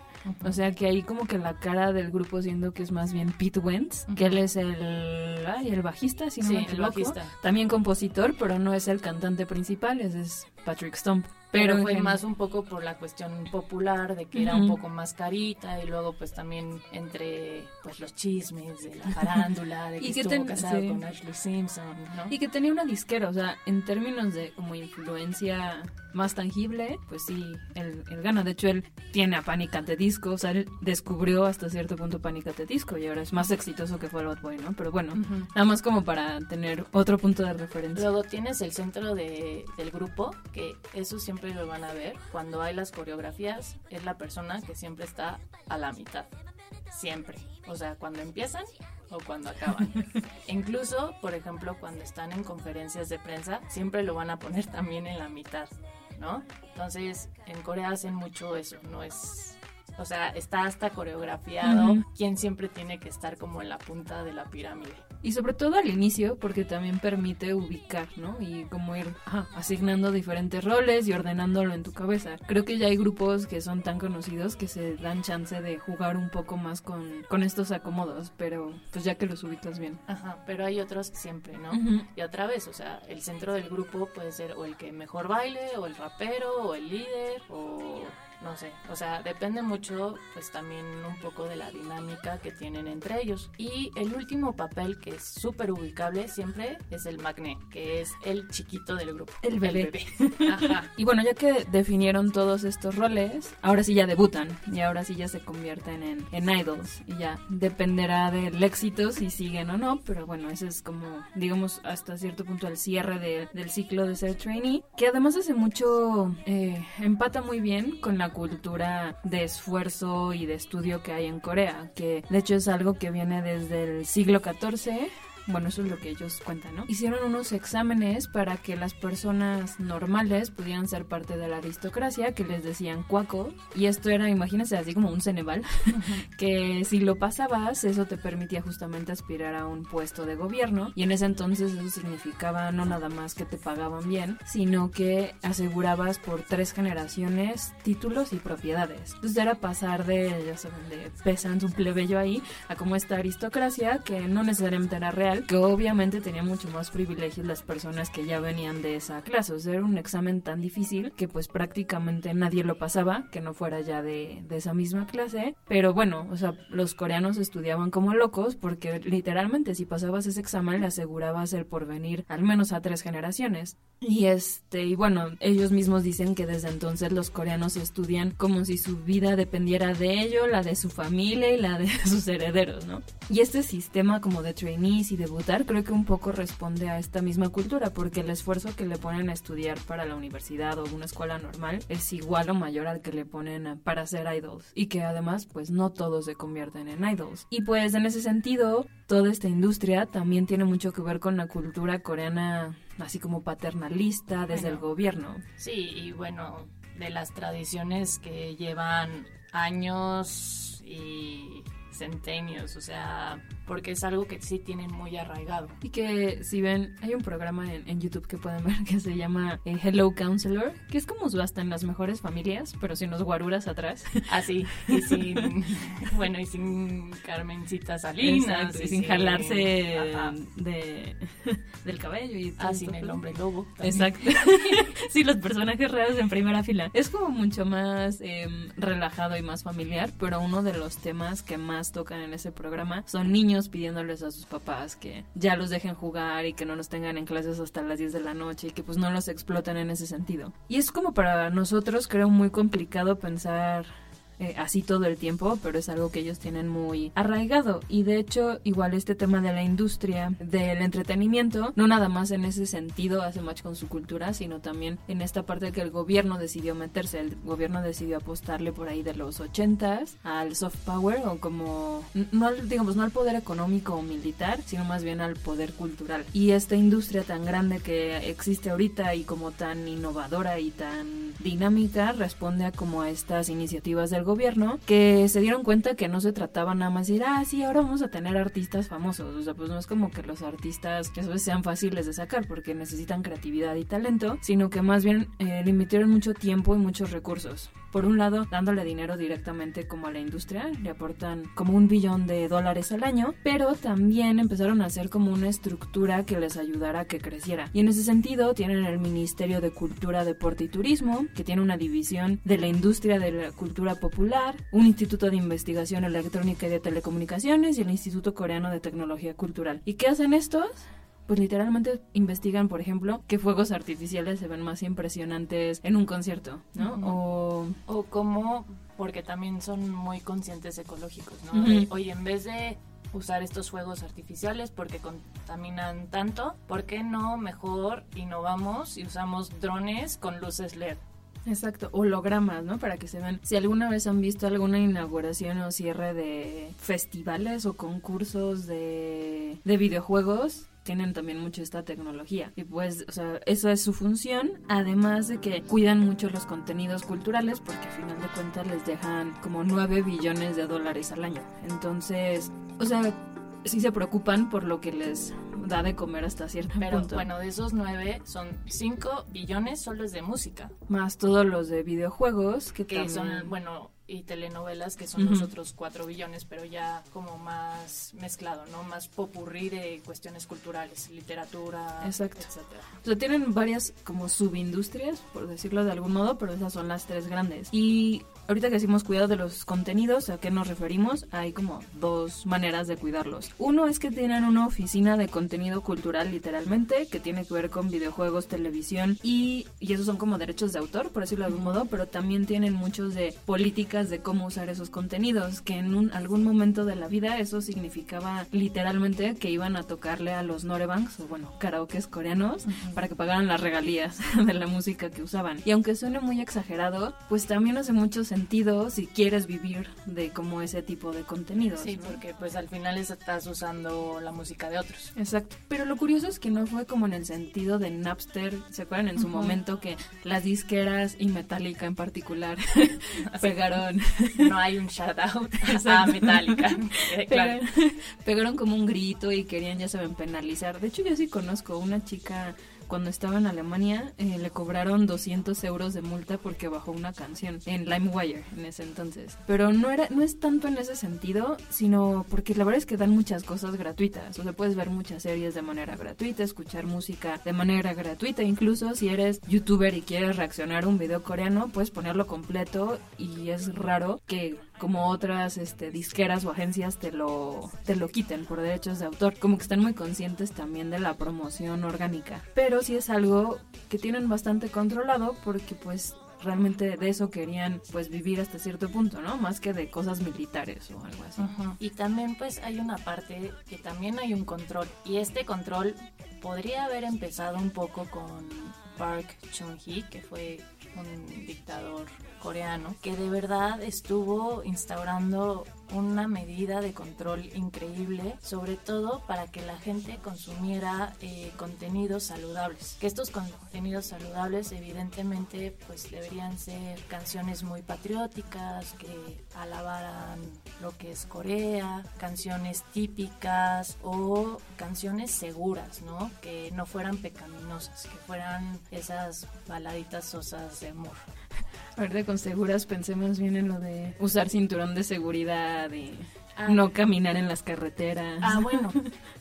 O sea, que ahí como que la cara del grupo siendo que es más bien Pete Wentz, que él es el, ay, el bajista, si no Sí, me el bajista. También compositor, pero no es el cantante principal, ese es Patrick Stump. Pero, fue más un poco por la cuestión popular de que era un poco más carita y luego pues también entre pues los chismes de la farándula de que, y estuvo casado con Ashley Simpson, ¿no? Y que tenía una disquera, o sea, en términos de como influencia más tangible, pues sí, él, gana. De hecho, él tiene a Panic! at Disco, o sea, él descubrió hasta cierto punto Panic! at Disco y ahora es más exitoso que fue el Bad Boy, ¿no? Pero bueno, nada más como para tener otro punto de referencia. Luego tienes el centro de, del grupo, que eso siempre lo van a ver. Cuando hay las coreografías, es la persona que siempre está a la mitad. Siempre. O sea, cuando empiezan o cuando acaban. Incluso, por ejemplo, cuando están en conferencias de prensa, siempre lo van a poner también en la mitad. ¿No? Entonces, en Corea hacen mucho eso, no es o sea, está hasta coreografiado quién siempre tiene que estar como en la punta de la pirámide. Y sobre todo al inicio, porque también permite ubicar, ¿no? Y como ir asignando diferentes roles y ordenándolo en tu cabeza. Creo que ya hay grupos que son tan conocidos que se dan chance de jugar un poco más con, con estos acomodos, pero pues ya que los ubicas bien. Ajá, pero hay otros siempre, ¿no? Y otra vez, o sea, el centro del grupo puede ser o el que mejor baile, o el rapero, o el líder, o no sé, o sea, depende mucho pues también un poco de la dinámica que tienen entre ellos. Y el último papel que es súper ubicable siempre es el magné, que es el chiquito del grupo. El bebé. Ajá. Y bueno, ya que definieron todos estos roles, ahora sí ya debutan y ahora sí ya se convierten en, en idols y ya dependerá del éxito si siguen o no, pero bueno, ese es como, digamos, hasta cierto punto el cierre del ciclo de ser trainee, que además hace mucho, eh, empata muy bien con la cultura de esfuerzo y de estudio que hay en Corea, que de hecho es algo que viene desde el siglo XIV bueno, eso es lo que ellos cuentan, ¿no? Hicieron unos exámenes para que las personas normales pudieran ser parte de la aristocracia, que les decían cuaco, y esto era, imagínense, así como un ceneval, que si lo pasabas, eso te permitía justamente aspirar a un puesto de gobierno, y en ese entonces eso significaba no nada más que te pagaban bien, sino que asegurabas por tres generaciones títulos y propiedades. Entonces era pasar de, ya saben, de pesando un plebeyo ahí, a como esta aristocracia, que no necesariamente era real, que obviamente tenía mucho más privilegios las personas que ya venían de esa clase. O sea, era un examen tan difícil que pues prácticamente nadie lo pasaba, que no fuera ya de, de esa misma clase. Pero bueno, o sea, los coreanos estudiaban como locos porque literalmente si pasabas ese examen le asegurabas el porvenir al menos a tres generaciones. Y este, y bueno, ellos mismos dicen que desde entonces los coreanos estudian como si su vida dependiera de ello, la de su familia y la de sus herederos, ¿no? Y este sistema como de trainees y de debutar creo que un poco responde a esta misma cultura, porque el esfuerzo que le ponen a estudiar para la universidad o una escuela normal es igual o mayor al que le ponen para ser idols. Y que además, pues no todos se convierten en idols. Y pues en ese sentido, toda esta industria también tiene mucho que ver con la cultura coreana, así como paternalista desde el gobierno. Sí, y bueno, de las tradiciones que llevan años y centenios, o sea, porque es algo que sí tienen muy arraigado. Y que si ven, hay un programa en, YouTube que pueden ver que se llama eh, Hello Counselor, que es como hasta en las mejores familias, pero sin los guaruras atrás. Así, ah, y sin, bueno, y sin Carmencita Salinas. y sin, jalarse de, del cabello y todo Ah, sin el hombre lobo. Exacto. sí, los personajes reales en primera fila. Es como mucho más em, relajado y más familiar, pero uno de los temas que más tocan en ese programa son niños pidiéndoles a sus papás que ya los dejen jugar y que no los tengan en clases hasta las 10 de la noche y que pues no los exploten en ese sentido. Y es como para nosotros creo muy complicado pensar eh, así todo el tiempo, pero es algo que ellos tienen muy arraigado. Y de hecho, igual este tema de la industria del entretenimiento, no nada más en ese sentido hace match con su cultura, sino también en esta parte que el gobierno decidió meterse. El gobierno decidió apostarle por ahí de los 80s al soft power o como, no digamos, no al poder económico o militar, sino más bien al poder cultural. Y esta industria tan grande que existe ahorita y como tan innovadora y tan dinámica responde a como a estas iniciativas del gobierno que se dieron cuenta que no se trataba nada más de decir, ah, sí, ahora vamos a tener artistas famosos. O sea, pues no es como que los artistas que a veces sean fáciles de sacar porque necesitan creatividad y talento, sino que más bien eh, le mucho tiempo y muchos recursos por un lado dándole dinero directamente como a la industria, le aportan como un billón de dólares al año, pero también empezaron a hacer como una estructura que les ayudara a que creciera. Y en ese sentido tienen el Ministerio de Cultura, Deporte y Turismo, que tiene una división de la industria de la cultura popular, un instituto de investigación electrónica y de telecomunicaciones y el Instituto Coreano de Tecnología Cultural. ¿Y qué hacen estos? pues literalmente investigan, por ejemplo, qué fuegos artificiales se ven más impresionantes en un concierto, ¿no? o... o cómo, porque también son muy conscientes ecológicos, ¿no? Oye, en vez de usar estos fuegos artificiales porque contaminan tanto, ¿por qué no mejor innovamos y usamos drones con luces LED? Exacto, hologramas, ¿no? Para que se vean. Si alguna vez han visto alguna inauguración o cierre de festivales o concursos de, de videojuegos, tienen también mucho esta tecnología. Y pues, o sea, eso es su función, además de que cuidan mucho los contenidos culturales porque al final de cuentas les dejan como 9 billones de dólares al año. Entonces, o sea, sí se preocupan por lo que les da de comer hasta cierto Pero, punto. bueno, de esos nueve son 5 billones solo de música. Más todos los de videojuegos que, que son, bueno, y telenovelas que son los otros 4 billones, pero ya como más mezclado, ¿no? Más popurrí de cuestiones culturales, literatura, Exacto. etcétera. O sea, tienen varias como subindustrias, por decirlo de algún modo, pero esas son las tres grandes. Y ahorita que decimos cuidado de los contenidos, ¿a qué nos referimos? Hay como dos maneras de cuidarlos. Uno es que tienen una oficina de contenido cultural literalmente, que tiene que ver con videojuegos, televisión y, y esos son como derechos de autor, por decirlo de algún modo, pero también tienen muchos de políticas de cómo usar esos contenidos, que en un, algún momento de la vida eso significaba literalmente que iban a tocarle a los norebanks, o bueno, karaokes coreanos, para que pagaran las regalías de la música que usaban. Y aunque suene muy exagerado, pues también hace mucho sentido si quieres vivir de como ese tipo de contenidos. Sí, porque pues al final estás usando la música de otros. Exacto. Pero lo curioso es que no fue como en el sentido de Napster, ¿se acuerdan en su momento que las disqueras y Metallica en particular pegaron no hay un shout out a Metallica. claro. Pegaron como un grito y querían, ya saben, penalizar. De hecho, yo sí conozco una chica cuando estaba en Alemania eh, le cobraron 200 euros de multa porque bajó una canción en LimeWire en ese entonces. Pero no era no es tanto en ese sentido, sino porque la verdad es que dan muchas cosas gratuitas. O sea, puedes ver muchas series de manera gratuita, escuchar música de manera gratuita. Incluso si eres youtuber y quieres reaccionar a un video coreano, puedes ponerlo completo y es raro que como otras este, disqueras o agencias te lo, te lo quiten por derechos de autor. Como que están muy conscientes también de la promoción orgánica. Pero sí es algo que tienen bastante controlado porque pues realmente de eso querían pues vivir hasta cierto punto, ¿no? Más que de cosas militares o algo así. Y también pues hay una parte que también hay un control y este control podría haber empezado un poco con Park Chung-hee, que fue un dictador coreano, que de verdad estuvo instaurando una medida de control increíble, sobre todo para que la gente consumiera eh, contenidos saludables. Que estos contenidos saludables evidentemente pues deberían ser canciones muy patrióticas, que alabaran lo que es Corea, canciones típicas o canciones seguras, ¿no? Que no fueran pecaminosas, que fueran esas baladitas sosas de amor. Ahorita con seguras pensé más bien en lo de usar cinturón de seguridad y ah. no caminar en las carreteras. Ah, bueno,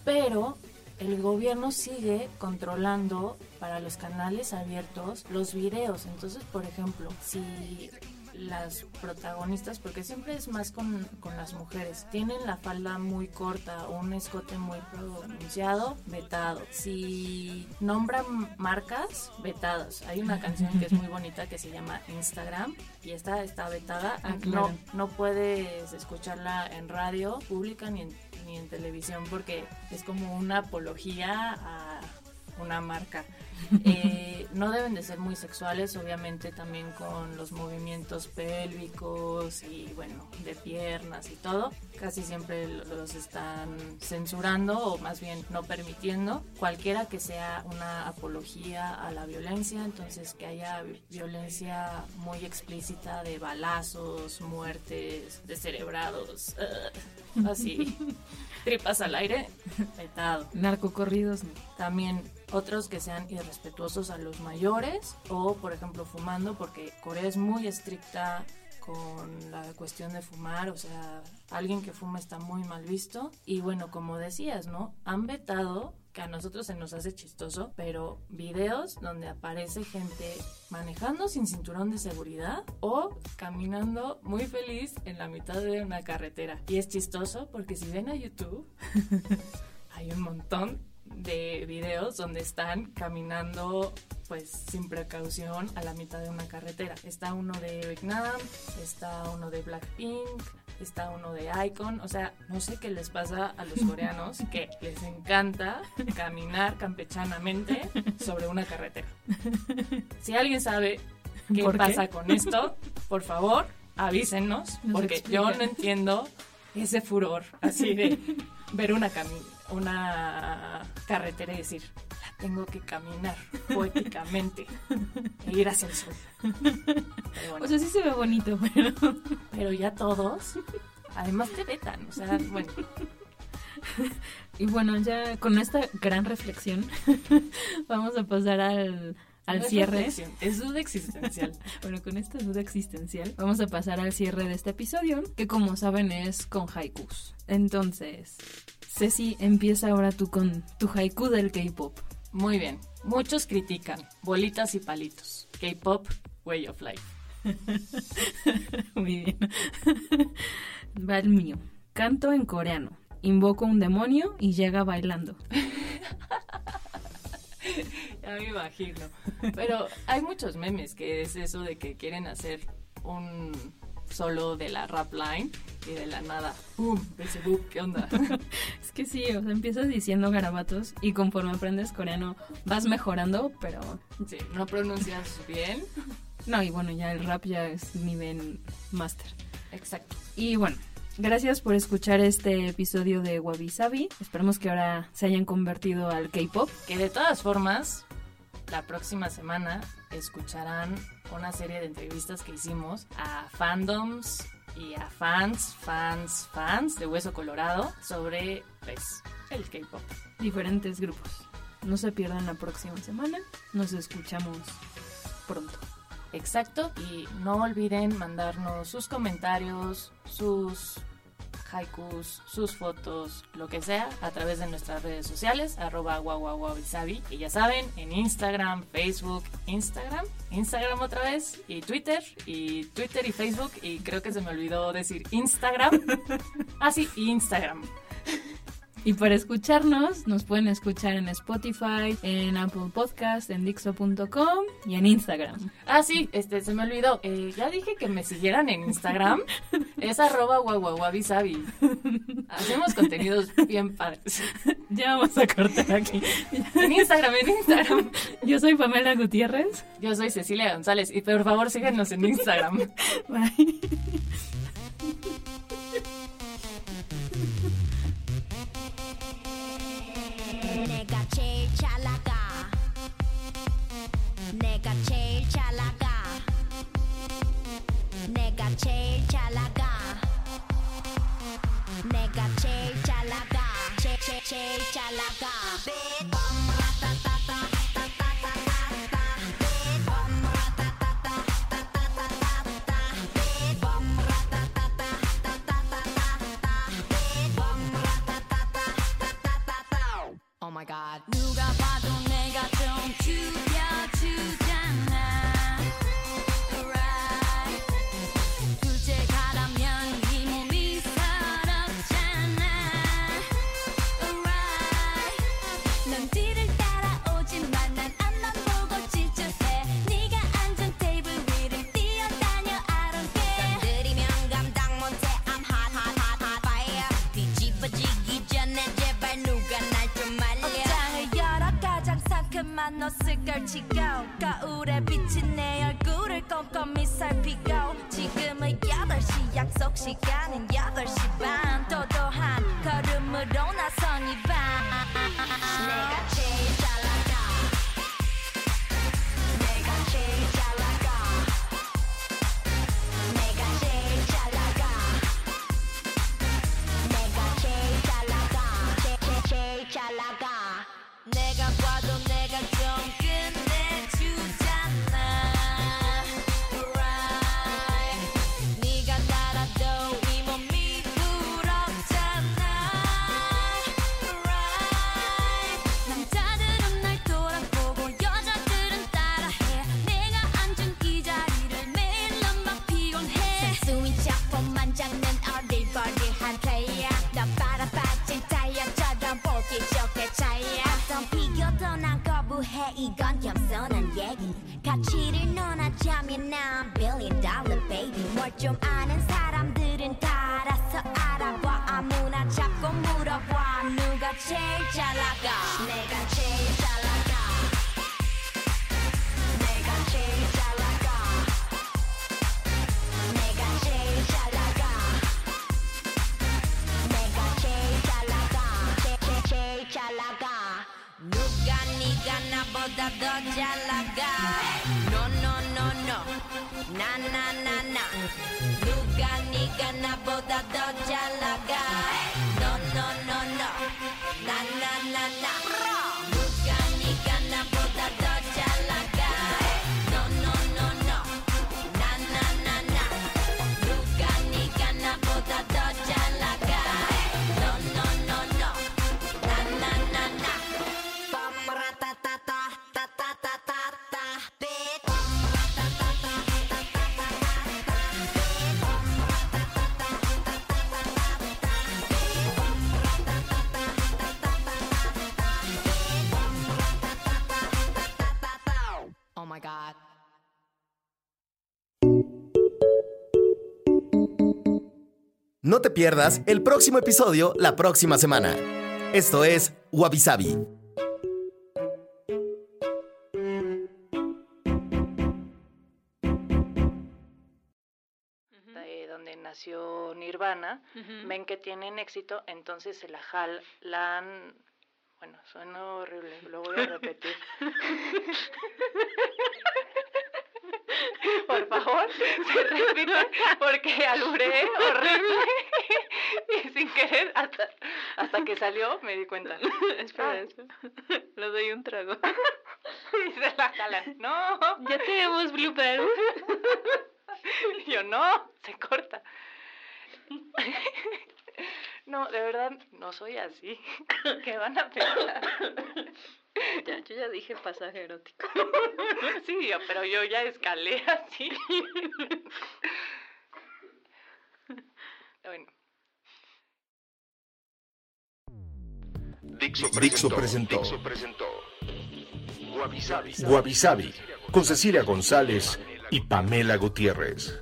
pero el gobierno sigue controlando para los canales abiertos los videos. Entonces, por ejemplo, si las protagonistas, porque siempre es más con, con, las mujeres, tienen la falda muy corta o un escote muy pronunciado, vetado. Si nombran marcas, vetadas. Hay una canción que es muy bonita que se llama Instagram y esta está vetada. Ah, no, no puedes escucharla en radio pública ni en, ni en televisión porque es como una apología a una marca. Eh, no deben de ser muy sexuales, obviamente también con los movimientos pélvicos y bueno, de piernas y todo. Casi siempre los están censurando o más bien no permitiendo. Cualquiera que sea una apología a la violencia, entonces que haya violencia muy explícita de balazos, muertes, descerebrados, uh, así, tripas al aire, petado. Narcocorridos. También otros que sean irrespetuosos a los mayores o, por ejemplo, fumando, porque Corea es muy estricta con la cuestión de fumar, o sea, alguien que fuma está muy mal visto. Y bueno, como decías, ¿no? Han vetado, que a nosotros se nos hace chistoso, pero videos donde aparece gente manejando sin cinturón de seguridad o caminando muy feliz en la mitad de una carretera. Y es chistoso porque si ven a YouTube, hay un montón de videos donde están caminando pues sin precaución a la mitad de una carretera. Está uno de Vietnam, está uno de Blackpink, está uno de Icon, o sea, no sé qué les pasa a los coreanos que les encanta caminar campechanamente sobre una carretera. Si alguien sabe qué pasa con esto, por favor, avísenos, porque yo no entiendo ese furor así de ver una una carretera y decir, la tengo que caminar poéticamente e ir hacia el sol. O sea, sí se ve bonito, pero... Pero ya todos, además te vetan, o sea, bueno. Y bueno, ya con esta gran reflexión, vamos a pasar al, al cierre. Es duda existencial. bueno, con esta duda existencial vamos a pasar al cierre de este episodio, que como saben es con haikus. Entonces, Ceci, empieza ahora tú con tu haiku del K-pop. Muy bien. Muchos critican bolitas y palitos. K-pop, way of life. Muy bien. Va el mío. Canto en coreano. Invoco un demonio y llega bailando. ya me imagino. Pero hay muchos memes que es eso de que quieren hacer un solo de la rap line y de la nada, ¡pum! Facebook, ¿qué onda? es que sí, o sea, empiezas diciendo garabatos y conforme aprendes coreano vas mejorando, pero... Sí, no pronuncias bien. No, y bueno, ya el rap ya es nivel máster. Exacto. Y bueno, Gracias por escuchar este episodio de Wabi Sabi. Esperemos que ahora se hayan convertido al K-pop. Que de todas formas, la próxima semana escucharán una serie de entrevistas que hicimos a fandoms y a fans, fans, fans de Hueso Colorado sobre pues, el K-pop. Diferentes grupos. No se pierdan la próxima semana. Nos escuchamos pronto. Exacto. Y no olviden mandarnos sus comentarios, sus haikus, sus fotos, lo que sea, a través de nuestras redes sociales, arroba guaguaguabisabi. Y ya saben, en Instagram, Facebook, Instagram, Instagram otra vez, y Twitter, y Twitter y Facebook, y creo que se me olvidó decir Instagram. ah, sí, Instagram. Y para escucharnos, nos pueden escuchar en Spotify, en Apple Podcast, en Dixo.com y en Instagram. Ah, sí, este, se me olvidó. Eh, ya dije que me siguieran en Instagram. es arroba guaguaguabisabi. Hacemos contenidos bien padres. Ya vamos a cortar aquí. en Instagram, en Instagram. Yo soy Pamela Gutiérrez. Yo soy Cecilia González. Y por favor, síguenos en Instagram. Bye. 제일 잘 나가 내가 제일 잘 나가 제일 제일 잘 나가 넣었을 이건 겸손한 얘기. 가치를 논하자면 난 billion dollar baby. 뭘 좀 아는 사람들은 다 알아서 알아봐. 아무나 잡고 물어봐. 누가 제일 잘 나가 내가 rodador de alagar. No, no, no, no. Na, na, na, na. Luga, niga, na bodador de alagar. No, no, no, no. Na, na, na, na. No te pierdas el próximo episodio la próxima semana. Esto es Wabi Sabi. de donde nació Nirvana, ven que tienen éxito, entonces se la jalan. Bueno, suena horrible, lo voy a repetir. Por favor, se repite porque aluré horrible y sin querer hasta, hasta que salió me di cuenta. Espera, Ah. espera. Le doy un trago. Y se la jalan. No, Ya tenemos blooper. Y yo no, se corta. No, de verdad, no soy así. ¿Qué van a pensar? Ya, yo ya dije pasaje erótico. Sí, pero yo ya escalé así. Bueno, Dixo presentó, Wabi Sabi, con Cecilia González y Pamela Gutiérrez.